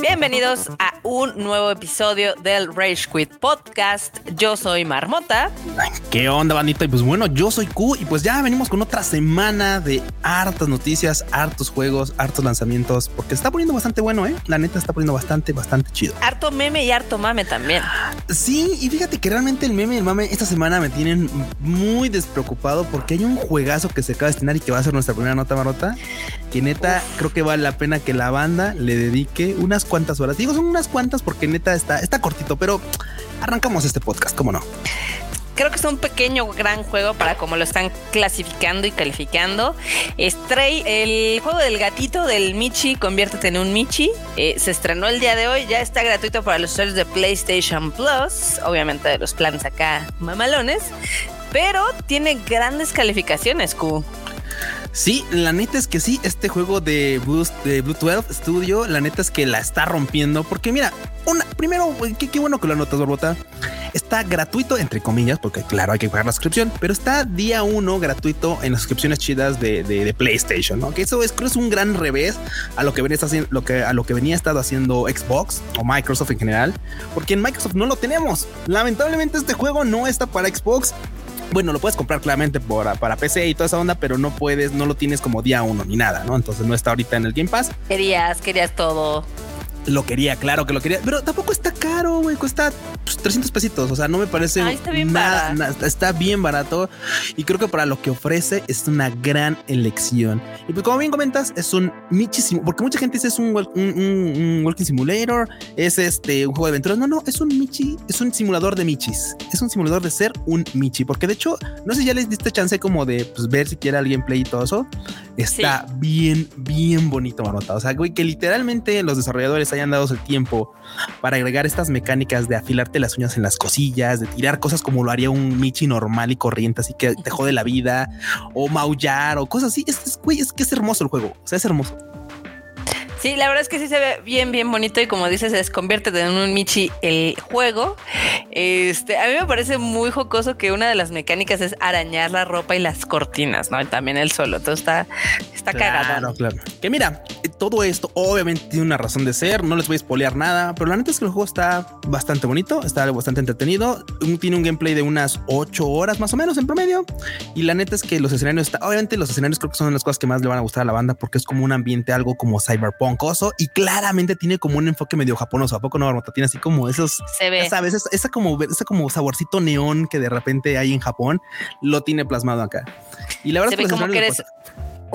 Bienvenidos a un nuevo episodio del Rage Quit Podcast. Yo soy Marmota. ¿Qué onda, bandita? Y pues bueno, yo soy Q y pues ya venimos con otra semana de hartas noticias, hartos juegos, hartos lanzamientos, porque está poniendo bastante bueno, ¿eh? La neta está poniendo bastante, bastante chido. Harto meme y harto mame también. Sí, y fíjate que realmente el meme y el mame esta semana me tienen muy despreocupado porque hay un juegazo que se acaba de estrenar y que va a ser nuestra primera nota marota, que neta creo que vale la pena que la banda le dedique unas cuantas horas. Digo, son unas cuantas porque neta está, está cortito, pero arrancamos este podcast, ¿cómo no? Creo que es un pequeño gran juego para como lo están clasificando y calificando. Stray, el juego del gatito del Michi, conviértete en un Michi. Eh, se estrenó el día de hoy, ya está gratuito para los usuarios de PlayStation Plus, obviamente de los planes acá mamalones, pero tiene grandes calificaciones, Q. Sí, la neta es que sí, este juego de Blue, de Blue 12 Studio, la neta es que la está rompiendo. Porque mira, una, primero, qué, bueno que lo anotas, Borbota. Está gratuito, entre comillas, porque claro, hay que pagar la suscripción, pero está día uno gratuito en las suscripciones chidas de, PlayStation, ¿no? Que eso es, creo es un gran revés a lo que venía haciendo, a lo que venía estado haciendo Xbox o Microsoft en general, porque en Microsoft no lo tenemos. Lamentablemente este juego no está para Xbox bueno, lo puedes comprar claramente para PC y toda esa onda, pero no puedes, no lo tienes como día uno ni nada, ¿no? Entonces no está ahorita en el Game Pass. Querías, querías todo. Lo quería, claro que lo quería, pero tampoco está caro, güey, cuesta 300 pues, pesitos, o sea, no me parece está bien nada, está bien barato y creo que para lo que ofrece es una gran elección. Y pues como bien comentas, es un michísimo, porque mucha gente dice es un, un, walking simulator, es este un juego de aventuras, no, no, es un michi, es un simulador de michis, es un simulador de ser un michi, porque de hecho, no sé si ya les diste chance como de pues, ver si quiere alguien play y todo eso, está bien, bien bonito, Marota, o sea, güey, que literalmente los desarrolladores hayan dado el tiempo para agregar estas mecánicas de afilarte las uñas en las cosillas, de tirar cosas como lo haría un Michi normal y corriente, así que te jode la vida, o maullar, o cosas así. Es, es que es hermoso el juego. O sea, es hermoso. Sí, la verdad es que sí se ve bien, bien bonito y como dices, se convierte en un Michi el juego. Este, a mí me parece muy jocoso que una de las mecánicas es arañar la ropa y las cortinas, ¿no? Y también el solo. Todo está, está cagado. Claro, Que mira, todo esto obviamente tiene una razón de ser. No les voy a spoilear nada, pero la neta es que el juego está bastante bonito, está bastante entretenido. Tiene un gameplay de unas ocho horas más o menos en promedio. Y la neta es que los escenarios, está, obviamente los escenarios creo que son las cosas que más le van a gustar a la banda porque es como un ambiente algo como cyberpunk y claramente tiene como un enfoque medio japonoso. ¿A poco no, Marmota? Tiene así como esos, Se ve. sabes, esa, como, esa como saborcito neón que de repente hay en Japón, lo tiene plasmado acá. Y la verdad es que, como que eres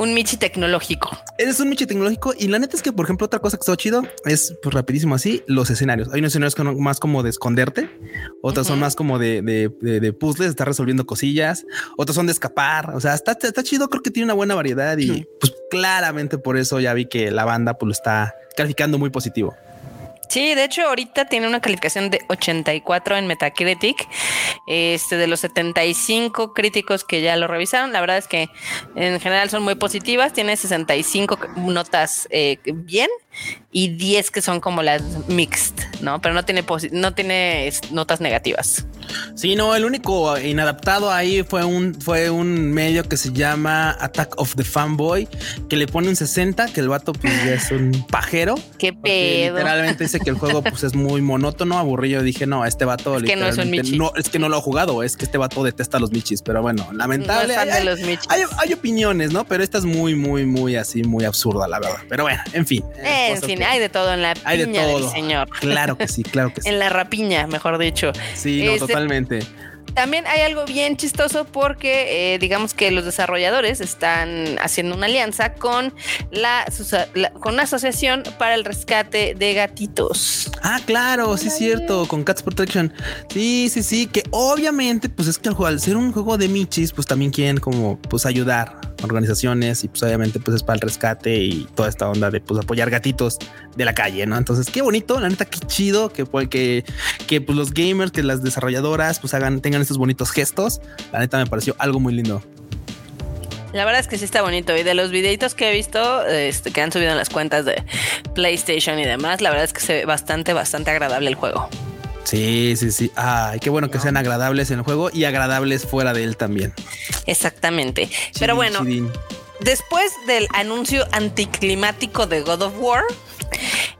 un Michi tecnológico. Eres un Michi tecnológico y la neta es que, por ejemplo, otra cosa que está chido es pues rapidísimo así los escenarios. Hay unos escenarios que son más como de esconderte, otros son más como de, de, de, puzzles, estar resolviendo cosillas, otros son de escapar. O sea, está, está chido. Creo que tiene una buena variedad y pues claramente por eso ya vi que la banda pues lo está calificando muy positivo. Sí, de hecho ahorita tiene una calificación de 84 en Metacritic. Este de los 75 críticos que ya lo revisaron, la verdad es que en general son muy positivas. Tiene 65 notas eh, bien y 10 que son como las mixed, ¿no? Pero no tiene, no tiene notas negativas. Sí, no, el único inadaptado ahí fue un, fue un medio que se llama Attack of the Fanboy, que le pone un 60, que el vato pues ya es un pajero. Qué pedo. Literalmente dice que el juego pues es muy monótono, aburrido. Dije, no, este vato es que no es un michi. No, es que no lo ha jugado, es que este vato detesta los michis, pero bueno, lamentable. hay, de los michis. Hay, opiniones, ¿no? Pero esta es muy, muy, muy así, muy absurda, la verdad. Pero bueno, en fin. Eh, en fin, hay de todo en la piña del señor. Claro que sí, claro que sí. en la rapiña, mejor dicho. Sí, no, este, totalmente. También hay algo bien chistoso porque eh, digamos que los desarrolladores están haciendo una alianza con la, con una asociación para el rescate de gatitos. Ah, claro, sí es cierto, con Cats Protection. Sí, sí, sí, que obviamente pues es que al ser un juego de michis, pues también quieren como pues ayudar organizaciones y pues obviamente pues es para el rescate y toda esta onda de pues apoyar gatitos de la calle, ¿no? Entonces, qué bonito, la neta, qué chido que, que, que pues los gamers, que las desarrolladoras pues hagan, tengan estos bonitos gestos. La neta me pareció algo muy lindo. La verdad es que sí está bonito. Y de los videitos que he visto, este, que han subido en las cuentas de PlayStation y demás, la verdad es que se ve bastante, bastante agradable el juego. Sí, sí, sí. Ay, qué bueno que sean agradables en el juego y agradables fuera de él también. Exactamente. Pero bueno, después del anuncio anticlimático de God of War,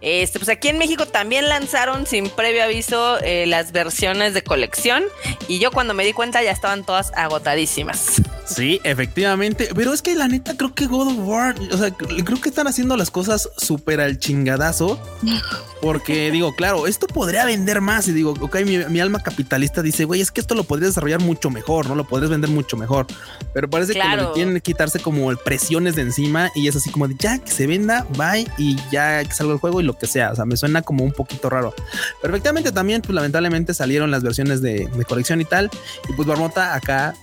este, pues aquí en México también lanzaron sin previo aviso eh, las versiones de colección y yo cuando me di cuenta ya estaban todas agotadísimas. Sí, efectivamente. Pero es que la neta creo que God of War, o sea, creo que están haciendo las cosas súper al chingadazo. Porque digo, claro, esto podría vender más. Y digo, ok, mi, alma capitalista dice, güey, es que esto lo podrías desarrollar mucho mejor, ¿no? Lo podrías vender mucho mejor. Pero parece que lo tienen que quitarse como presiones de encima y es así como de ya que se venda, bye y ya que salga el juego y lo que sea. O sea, me suena como un poquito raro. Pero efectivamente también, pues lamentablemente salieron las versiones de, de colección y tal. Y pues Marmota acá,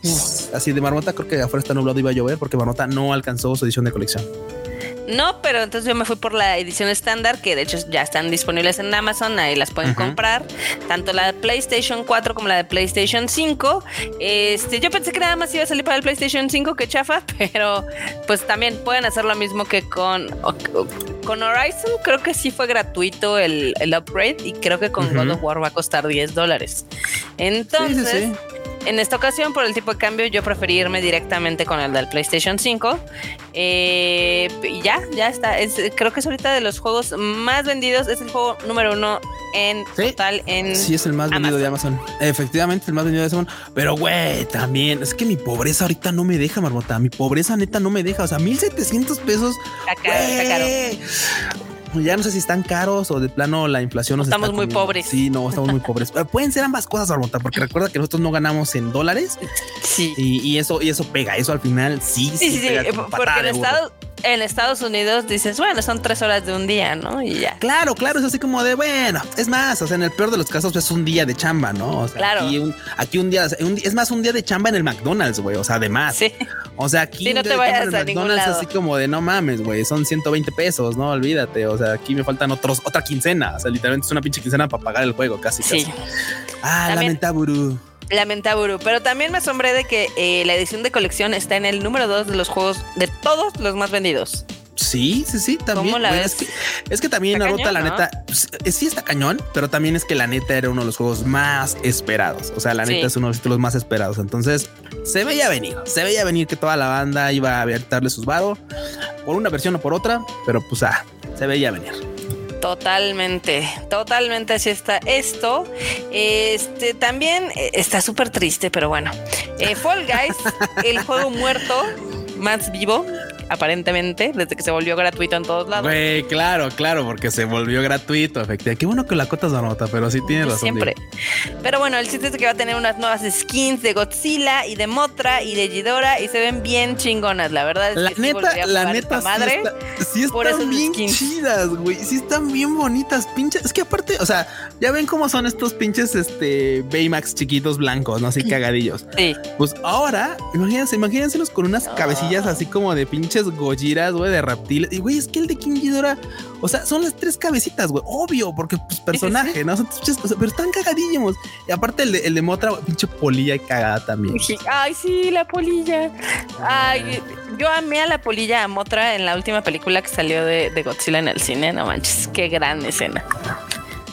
así de Marmota creo que afuera está nublado y iba a llover porque Marmota no alcanzó su edición de colección. No, pero entonces yo me fui por la edición estándar, que de hecho ya están disponibles en Amazon, ahí las pueden comprar, tanto la de PlayStation 4 como la de PlayStation 5. Este, yo pensé que nada más iba a salir para el PlayStation 5 que chafa, pero pues también pueden hacer lo mismo que con, con Horizon, creo que sí fue gratuito el, upgrade y creo que con God of War va a costar 10 dólares. Entonces... En esta ocasión, por el tipo de cambio, yo preferí irme directamente con el del PlayStation 5. Eh, y ya, ya está. creo que es ahorita de los juegos más vendidos. Es el juego número uno en total en. Sí, es el más vendido de Amazon. Efectivamente, el más vendido de Amazon. Pero, güey, también es que mi pobreza ahorita no me deja, Marmota. Mi pobreza neta no me deja. O sea, 1700 pesos. Está caro, está caro ya no sé si están caros o de plano la inflación nos estamos muy pobres. Sí, no, estamos muy pobres. Pueden ser ambas cosas, Arbota, porque recuerda que nosotros no ganamos en dólares. Sí. Y, eso, y eso pega, eso al final sí, sí, sí, sí porque en Estados, en Estados Unidos dices, bueno, son tres horas de un día, ¿no? Y ya. Claro, claro, es así como de, bueno, es más, o sea, en el peor de los casos es un día de chamba, ¿no? O sea, claro. Aquí un, aquí un día, es más un día de chamba en el McDonald's, güey, o sea, además. Sí. O sea, aquí no te vayas a McDonald's así como de, no mames, güey, son 120 pesos, ¿no? Olvídate, o sea, aquí me faltan otros, otra quincena, o sea, literalmente es una pinche quincena para pagar el juego, casi, sí. casi. Ah, lamentable. Lamentable, pero también me asombré de que eh, la edición de colección está en el número dos de los juegos de todos los más vendidos. Sí, sí, sí, también. es, que, también Naruto, la neta, pues, eh, sí está cañón, pero también es que la neta era uno de los juegos más esperados. O sea, la neta es uno de los títulos más esperados. Entonces, se veía venir, se veía venir que toda la banda iba a darle sus varos por una versión o por otra, pero pues ah, se veía venir. Totalmente, totalmente así está esto. Este también eh, está súper triste, pero bueno. Eh, Fall Guys, el juego muerto más vivo aparentemente, desde que se volvió gratuito en todos lados. Güey, claro, claro, porque se volvió gratuito, efectivamente. Qué bueno que la cotas la nota, pero sí tiene razón. Siempre. Pero bueno, el chiste es que va a tener unas nuevas skins de Godzilla y de Motra y de Ghidorah y se ven bien chingonas, la verdad. Es la neta, la neta, madre, sí, están bien chidas, güey. Sí están bien bonitas, pinches. Es que aparte, o sea, ya ven cómo son estos pinches, este, Baymax chiquitos blancos, ¿no? Así cagadillos. Sí. Pues ahora, imagínense, imagínenselos con unas cabecillas así como de pinches güey, de reptiles. Y, güey, es que el de King Ghidorah, o sea, son las tres cabecitas, güey. Obvio, porque pues personaje, ¿no? pero están cagadísimos. Y aparte el de, el de Motra, pinche polilla y cagada también. Ay, sí, la polilla. Ay, yo amé a la polilla a Motra en la última película que salió de, de Godzilla en el cine. No manches, qué gran escena.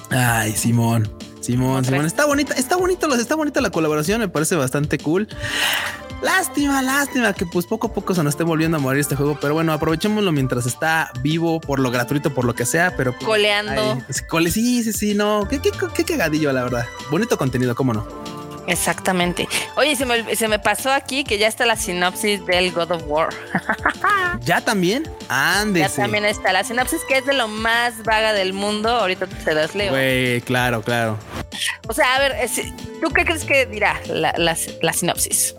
Ay, Simón. Simón, Simón, está bonita, está bonito, está bonita la colaboración, me parece bastante cool. Lástima, lástima que pues poco a poco se nos esté volviendo a morir este juego, pero bueno, aprovechémoslo mientras está vivo, por lo gratuito, por lo que sea, pero... Pues, Coleando. sí, sí, sí, no, qué, qué, qué cagadillo, la verdad. Bonito contenido, cómo no. Exactamente. Oye, se me, se me, pasó aquí que ya está la sinopsis del God of War. ¿Ya también? Ándese. Ya también está la sinopsis que es de lo más vaga del mundo. Ahorita se las leo. Güey, claro, claro. O sea, a ver, ¿tú qué crees que dirá la, la sinopsis?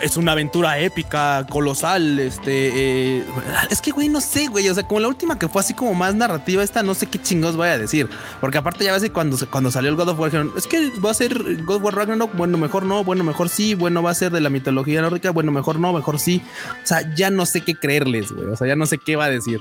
Es una aventura épica, colosal. Este, eh, es que, güey, no sé, güey. O sea, como la última que fue así como más narrativa, esta no sé qué chingos voy a decir. Porque aparte, ya ves que cuando, cuando salió el God of War, dijeron, es que va a ser God of War Ragnarok. Bueno, mejor no, bueno, mejor sí. Bueno, va a ser de la mitología nórdica. Bueno, mejor no, mejor sí. O sea, ya no sé qué creerles, güey. O sea, ya no sé qué va a decir.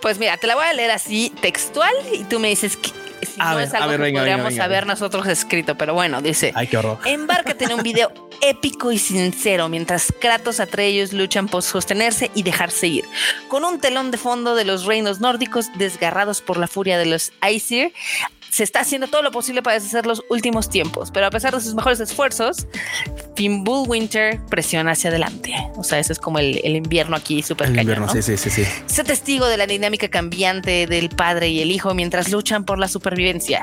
Pues mira, te la voy a leer así textual y tú me dices que si no es algo que podríamos haber nosotros escrito, pero bueno, dice. Ay, qué horror. Embárcate en un video épico y sincero mientras Kratos ellos luchan por sostenerse y dejarse ir. Con un telón de fondo de los reinos nórdicos desgarrados por la furia de los Aesir, se está haciendo todo lo posible para deshacer los últimos tiempos, pero a pesar de sus mejores esfuerzos, Winter presiona hacia adelante. O sea, ese es como el, invierno aquí súper El invierno, sí, sí, sí, sí. Sé testigo de la dinámica cambiante del padre y el hijo mientras luchan por la supervivencia.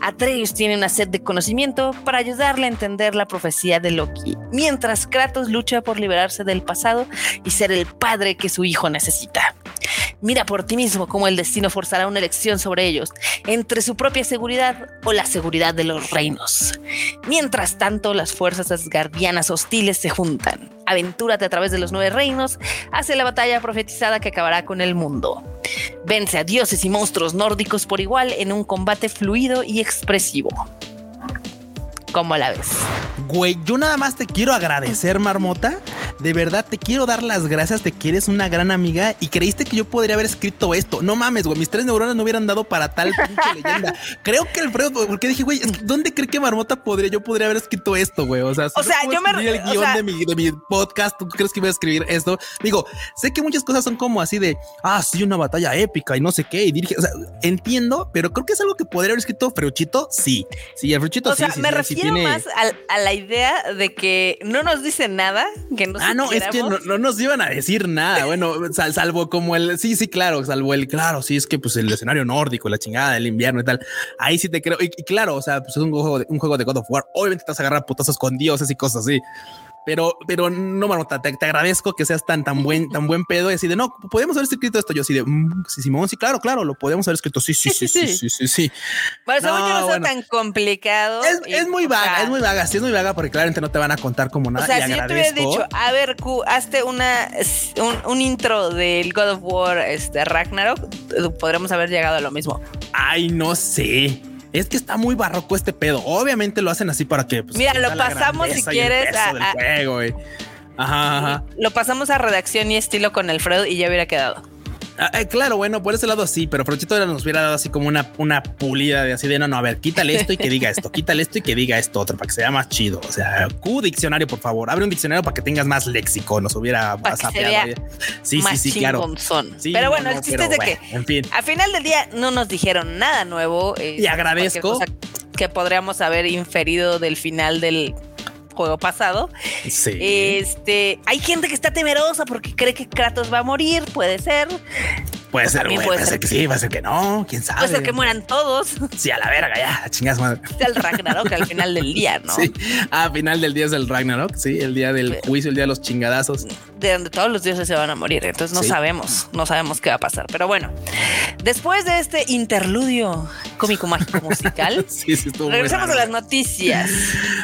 Atreus tiene una sed de conocimiento para ayudarle a entender la profecía de Loki, mientras Kratos lucha por liberarse del pasado y ser el padre que su hijo necesita. Mira por ti mismo cómo el destino forzará una elección sobre ellos, entre su propia seguridad o la seguridad de los reinos. Mientras tanto, las fuerzas asgardianas hostiles se juntan. Aventúrate a través de los nueve reinos, hace la batalla profetizada que acabará con el mundo. Vence a dioses y monstruos nórdicos por igual en un combate fluido y expresivo. ¿Cómo la ves? Güey, yo nada más te quiero agradecer, Marmota. De verdad, te quiero dar las gracias de que eres una gran amiga y creíste que yo podría haber escrito esto. No mames, güey, mis tres neuronas no hubieran dado para tal pinche leyenda. Creo que Alfredo, porque dije, güey, ¿dónde cree que Marmota podría? Yo podría haber escrito esto, güey. O sea, o sea yo me el guion de, mi, de mi podcast. ¿Tú crees que voy a escribir esto? Digo, sé que muchas cosas son como así de, ah, sí, una batalla épica y no sé qué. Y dirige, o sea, entiendo, pero creo que es algo que podría haber escrito Freuchito. Sí, sí, el Freuchito o sí. Sea, me refiero más a, la idea de que no nos dice nada, que no Ah, no, es que no, nos iban a decir nada. Bueno, salvo como el, sí, sí, claro, salvo el, claro, sí, es que pues el escenario nórdico, la chingada del invierno y tal. Ahí sí te creo. Y, claro, o sea, pues es un juego, de, un juego de God of War. Obviamente te vas a agarrar putazos con dioses y cosas así. Pero, pero no, Marmota, te, te, agradezco que seas tan, tan buen, tan buen pedo y así de no, podemos haber escrito esto. Yo así de mm, sí, Simón, sí, claro, claro, lo podemos haber escrito. Sí, sí, sí, sí, sí, sí. sí, Bueno, según yo no tan complicado. Es, es muy vaga, es muy vaga. Sí, es muy vaga porque claramente no te van a contar como nada. O sea, si yo te hubiera dicho, a ver, Q, hazte una, un, un, intro del God of War este, Ragnarok, podremos haber llegado a lo mismo. Ay, no sé. Es que está muy barroco este pedo. Obviamente lo hacen así para que. Pues, Mira, lo pasamos si quieres. A, ajá, ajá. Lo pasamos a redacción y estilo con el Freud y ya hubiera quedado. Ah, eh, claro, bueno, por ese lado sí, pero Frochito nos hubiera dado así como una, una pulida de así de no, no, a ver, quítale esto y que diga esto, quítale esto y que diga esto otro para que sea más chido. O sea, Q diccionario, por favor, abre un diccionario para que tengas más léxico. Nos hubiera sapeado. Sí, sí, sí, claro. pero bueno, el chiste es de que en fin, al final del día no nos dijeron nada nuevo. Eh, y agradezco que podríamos haber inferido del final del juego pasado. Sí. Este, hay gente que está temerosa porque cree que Kratos va a morir, puede ser. Puede ser, puede, ser, que sí, puede ser que no, quién sabe. Puede ser que mueran todos. Sí, a la verga, ya, chingas madre. Es el Ragnarok al final del día, ¿no? Sí, ah, al final del día es el Ragnarok, sí, el día del juicio, el día de los chingadazos. De donde todos los dioses se van a morir, entonces no sabemos, no sabemos qué va a pasar. Pero bueno, después de este interludio cómico mágico musical, sí, sí, regresamos a las noticias.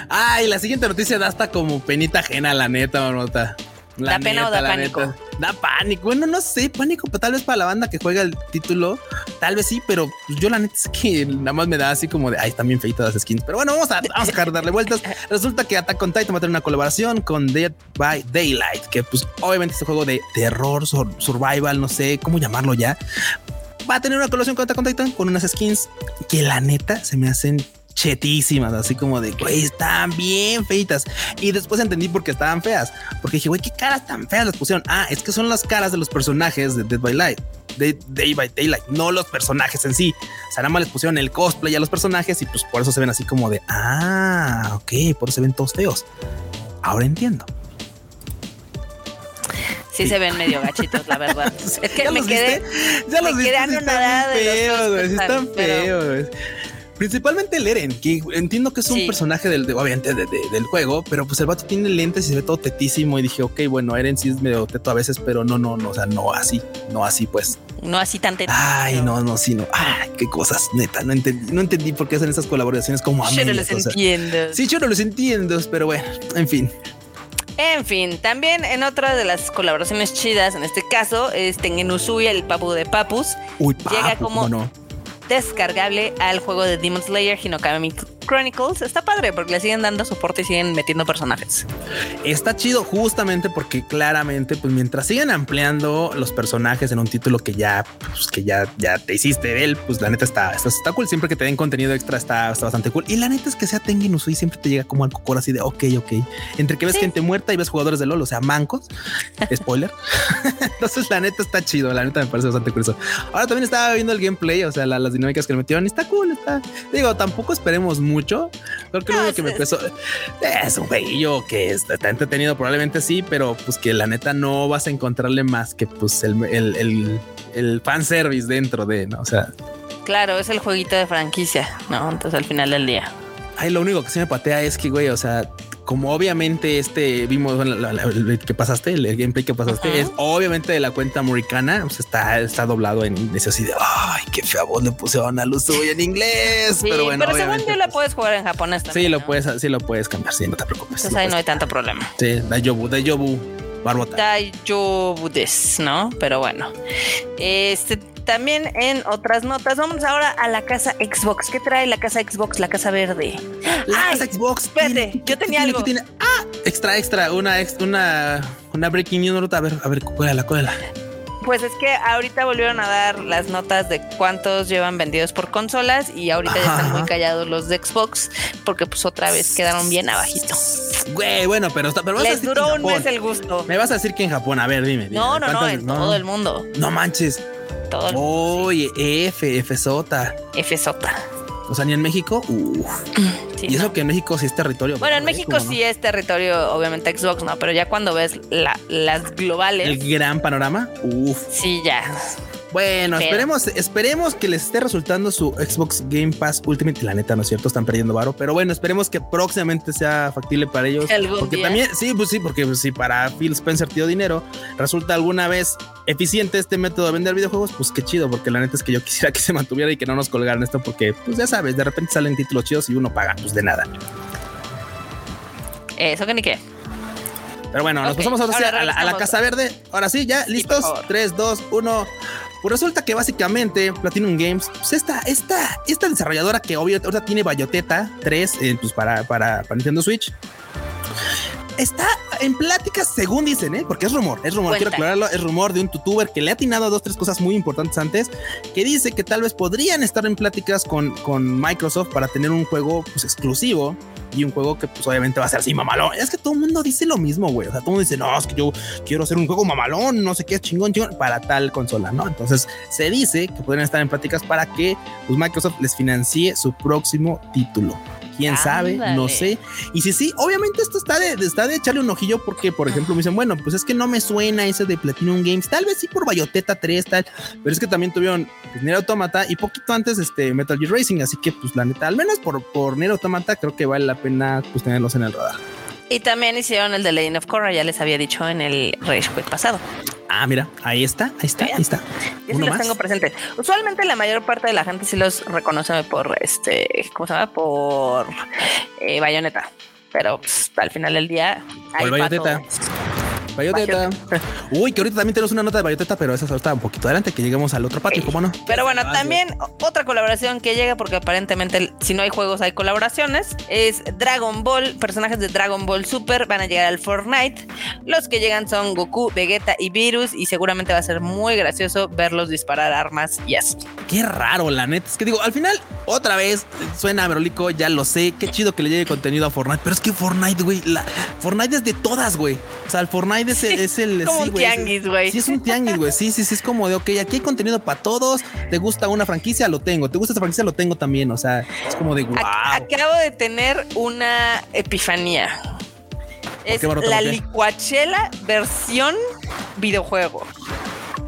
Ay, la siguiente noticia da hasta como penita ajena, la neta, marmota. ¿Da pena o da pánico? Da pánico. Bueno, no sé, pánico, pero tal vez para la banda que juega el título, tal vez sí, pero yo la neta es que nada más me da así como de, ay, están bien feitas las skins. Pero bueno, vamos a, vamos a darle vueltas. Resulta que Attack on Titan va a tener una colaboración con Dead by Daylight, que pues obviamente este juego de terror, survival, no sé cómo llamarlo ya. Va a tener una colaboración con Attack on Titan con unas skins que la neta se me hacen chetísimas, así como de, güey, están bien feitas. Y después entendí por qué estaban feas, porque dije, güey, qué caras tan feas les pusieron. Ah, es que son las caras de los personajes de Dead by Light, de Day by Daylight, no los personajes en sí. O sea, nada más les pusieron el cosplay a los personajes y pues por eso se ven así como de, ah, ok, por eso se ven todos feos. Ahora entiendo. Sí, se ven medio gachitos, la verdad. es que me quedé. Ya los me quedé anonadada de feos, están feos. Principalmente el Eren, que entiendo que es un personaje del, obviamente del juego, pero pues el vato tiene lentes y se ve todo tetísimo y dije, ok, bueno, Eren sí es medio teto a veces, pero no, no, no, o sea, no así, no así pues. No así tan teto. Ay, no, no, sí, no. Ay, qué cosas, neta, no entendí, no entendí por qué hacen esas colaboraciones como a Yo no los entiendo. Sí, yo no los entiendo, pero bueno, en fin. En fin, también en otra de las colaboraciones chidas, en este caso, es Tengen Usui, el papu de Papus. Uy, papu, llega como no? Descargable al juego de Demon Slayer Hinokami, Chronicles está padre porque le siguen dando soporte y siguen metiendo personajes. Está chido justamente porque claramente, pues mientras siguen ampliando los personajes en un título que ya, pues, que ya, ya te hiciste de él, pues la neta está, está, está cool. Siempre que te den contenido extra está, está bastante cool. Y la neta es que sea Tengen Usui siempre te llega como al cocor así de ok, ok. Entre que ves gente muerta y ves jugadores de LOL, o sea, mancos. Spoiler. Entonces la neta está chido. La neta me parece bastante curioso. Ahora también estaba viendo el gameplay, o sea, las dinámicas que le metieron. Y está cool, está. Digo, tampoco esperemos mucho. Creo que lo único que me empezó es un jueguillo que está entretenido, probablemente sí, pero pues que la neta no vas a encontrarle más que pues el, el, el, el fanservice dentro de, ¿no? O sea, Claro, es el jueguito de franquicia, ¿no? Entonces al final del día. Ay, lo único que se me patea es que, güey, o sea, como obviamente este vimos bueno, la, la, el que pasaste, el, gameplay que pasaste, uh -huh. es obviamente de la cuenta americana, sea, está, está doblado en inglés así de ay, qué fea voz le pusieron a luz en inglés. Sí, pero bueno, pero según yo la puedes jugar en japonés también. Sí, lo ¿no? puedes, sí lo puedes cambiar, sí, no te preocupes. Entonces ahí no hay tanto problema. Sí, Dayobu, Dayobu. Barbota. Dayobu des, ¿no? Pero bueno. Este también en otras notas, vamos ahora a la casa Xbox. ¿Qué trae la casa Xbox, la casa verde? La Ay, casa Xbox. Espérate, ¿tiene, yo tenía algo. Tiene? Ah, extra, extra, una, una, una breaking news. A ver, a ver, cuélala, cuélala. Pues es que ahorita volvieron a dar las notas de cuántos llevan vendidos por consolas y ahorita Ajá. ya están muy callados los de Xbox porque pues otra vez quedaron bien abajito. Güey, bueno, pero, pero les duró un mes el gusto. Me vas a decir que en Japón, a ver, dime. dime no, no, no, en no. todo el mundo. No manches. Todo el Oye, F, F Sota. F Sota. O sea, ni en México. Uf. Sí, y eso no. que en México sí es territorio. Bueno, en México ¿no? sí es territorio, obviamente Xbox, ¿no? Pero ya cuando ves la, las globales. El gran panorama. Uf. Sí, ya. Bueno, Pero. esperemos, esperemos que les esté resultando su Xbox Game Pass Ultimate. La neta, no es cierto, están perdiendo varo. Pero bueno, esperemos que próximamente sea factible para ellos. Porque día? también, sí, pues sí, porque si para Phil Spencer dio dinero, resulta alguna vez eficiente este método de vender videojuegos, pues qué chido, porque la neta es que yo quisiera que se mantuviera y que no nos colgaran esto, porque pues ya sabes, de repente salen títulos chidos y uno paga, pues de nada. Eso que ni qué. Pero bueno, okay. nos pasamos ahora, ahora a, la, a, la, Casa Verde. Ahora sí, ya listos. Sí, 3, 2, 1. Pues resulta que básicamente Platinum Games, pues esta, esta, esta desarrolladora que obviamente ahorita tiene Bayoteta 3 eh, pues para, para, para Nintendo Switch está en pláticas, según dicen, ¿eh? porque es rumor, es rumor, Cuenta. quiero aclararlo, es rumor de un youtuber que le ha atinado a dos, tres cosas muy importantes antes, que dice que tal vez podrían estar en pláticas con, con Microsoft para tener un juego pues, exclusivo y un juego que pues obviamente va a ser así mamalón. Es que todo el mundo dice lo mismo, güey. O sea, todo el mundo dice, no, es que yo quiero hacer un juego mamalón, no sé qué, chingón, chingón, para tal consola, ¿no? Entonces se dice que podrían estar en pláticas para que pues, Microsoft les financie su próximo título quién Ándale. sabe, no sé. Y si sí, obviamente esto está de, está de echarle un ojillo porque, por ejemplo, me dicen, bueno, pues es que no me suena ese de Platinum Games, tal vez sí por Bayoteta 3, tal, pero es que también tuvieron pues, Nier Automata y poquito antes este Metal Gear Racing, así que pues la neta, al menos por, por Nier Automata creo que vale la pena pues tenerlos en el radar. Y también hicieron el de Legend of Korra, ya les había dicho en el Rage Quit pasado. Ah, mira, ahí está, ahí está, ahí está. Yo sí los más. tengo presentes. Usualmente la mayor parte de la gente sí los reconoce por este, ¿cómo se llama? Por eh, bayoneta. Pero pues, al final del día. Por bayoneta. Bayoteta. Uy, que ahorita también tenemos una nota de Bayoteta, pero esa está un poquito adelante, que lleguemos al otro patio, ¿cómo no? Pero bueno, también otra colaboración que llega, porque aparentemente si no hay juegos hay colaboraciones, es Dragon Ball, personajes de Dragon Ball Super van a llegar al Fortnite. Los que llegan son Goku, Vegeta y Virus, y seguramente va a ser muy gracioso verlos disparar armas y así. Qué raro, la neta. Es que digo, al final, otra vez, suena Verolico, ya lo sé, qué chido que le llegue contenido a Fortnite, pero es que Fortnite, güey, la Fortnite es de todas, güey. O sea, el Fortnite es, es el. como sí, un tianguis, güey. Sí, es un tianguis, güey. Sí, sí, sí. Es como de, ok, aquí hay contenido para todos. ¿Te gusta una franquicia? Lo tengo. ¿Te gusta esta franquicia? Lo tengo también. O sea, es como de wow. Acabo de tener una epifanía. Es la licuachela versión videojuego.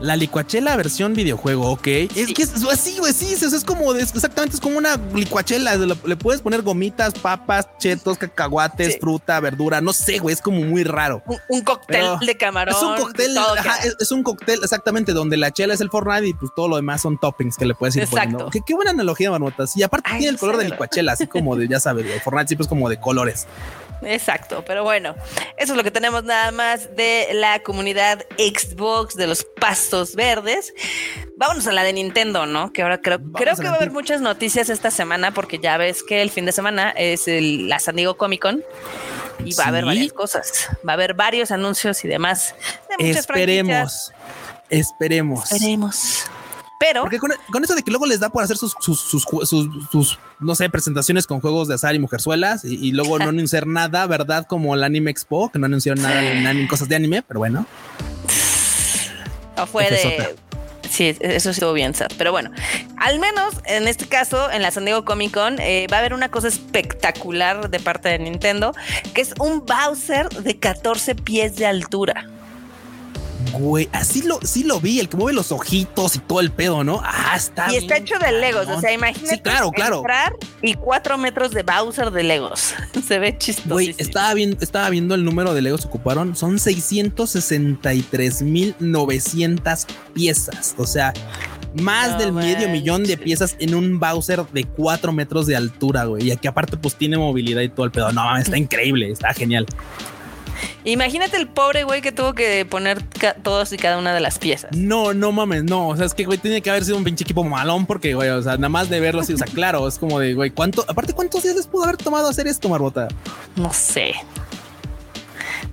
La licuachela versión videojuego, ok. Sí. Es que es así, güey, sí, es, es como de, exactamente, es como una licuachela. Le, le, puedes poner gomitas, papas, chetos, cacahuates, sí. fruta, verdura, no sé, güey, es como muy raro. Un, un cóctel Pero de camarón. Es un cóctel, ajá, es, es, un cóctel, exactamente, donde la chela es el Fortnite y pues todo lo demás son toppings que le puedes ir Exacto. poniendo. Qué, qué buena analogía, Marmotas. Y aparte Ay, tiene el color de licuachela, así como de, ya sabes, el Fortnite siempre es como de colores. Exacto, pero bueno, eso es lo que tenemos nada más de la comunidad Xbox de los pastos verdes. Vámonos a la de Nintendo, ¿no? Que ahora creo, creo que va a haber muchas noticias esta semana porque ya ves que el fin de semana es el, la San Diego Comic Con y va a haber varias cosas. Va a haber varios anuncios y demás. esperemos, esperemos. Esperemos. Pero. Porque con, eso de que luego les da por hacer sus, sus, sus, no sé, presentaciones con juegos de azar y mujerzuelas y, luego no anunciar nada, ¿verdad? Como el Anime Expo, que no anunciaron nada en cosas de anime, pero bueno. O fue de. Sí, eso estuvo bien, Pero bueno, al menos en este caso, en la San Diego Comic Con, eh, va a haber una cosa espectacular de parte de Nintendo, que es un Bowser de 14 pies de altura. Güey, así lo, sí lo vi, el que mueve los ojitos y todo el pedo, ¿no? Ah, está. Y está hecho de Legos, o sea, imagínate sí, claro, claro. entrar y cuatro metros de Bowser de Legos. Se ve chistoso. Güey, estaba viendo, estaba viendo el número de Legos que ocuparon, son 663.900 piezas, o sea, más del medio millón de piezas en un Bowser de cuatro metros de altura, güey. Y aquí aparte pues tiene movilidad y todo el pedo. No, está increíble, está genial. Imagínate el pobre güey que tuvo que poner todos y cada una de las piezas. No, no mames, no. O sea, es que güey tiene que haber sido un pinche equipo malón porque, güey, o sea, nada más de verlo así, o sea, claro, es como de, güey, ¿cuánto? Aparte, ¿cuántos días les pudo haber tomado hacer esto, Marbota? No sé.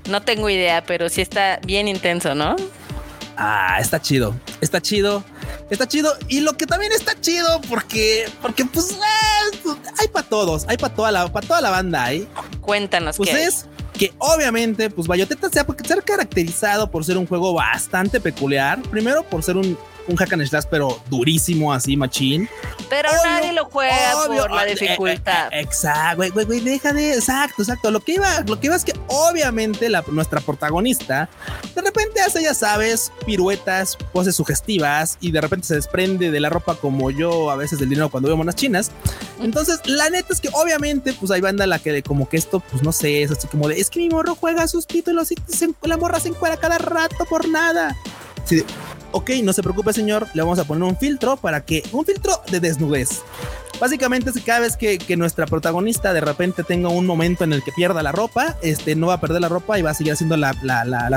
No tengo idea, pero sí está bien intenso, ¿no? Ah, está chido. Está chido. Está chido. Y lo que también está chido, porque, porque pues eh, hay para todos, hay para toda la, para toda la banda ahí. Cuéntanos. Pues es que obviamente, pues Bayoteta se ha, se caracterizado por ser un juego bastante peculiar. Primero por ser un, un hack and slash, pero durísimo, así, machín. Pero nadie lo juega por la dificultad. Eh, eh, exacto, güey, güey, güey, deja de. Exacto, exacto. Lo que iba, lo que iba es que obviamente la, nuestra protagonista de repente hace, ya sabes, piruetas, poses sugestivas y de repente se desprende de la ropa como yo a veces del dinero cuando veo monas chinas. Entonces, la neta es que obviamente, pues hay banda la que como que esto, pues no sé, es así como de es que mi morro juega sus títulos y la morra se encuera cada rato por nada. Sí, ok, no se preocupe señor, le vamos a poner un filtro para que, un filtro de desnudez. Básicamente es que cada vez que, nuestra protagonista de repente tenga un momento en el que pierda la ropa, este no va a perder la ropa y va a seguir haciendo la,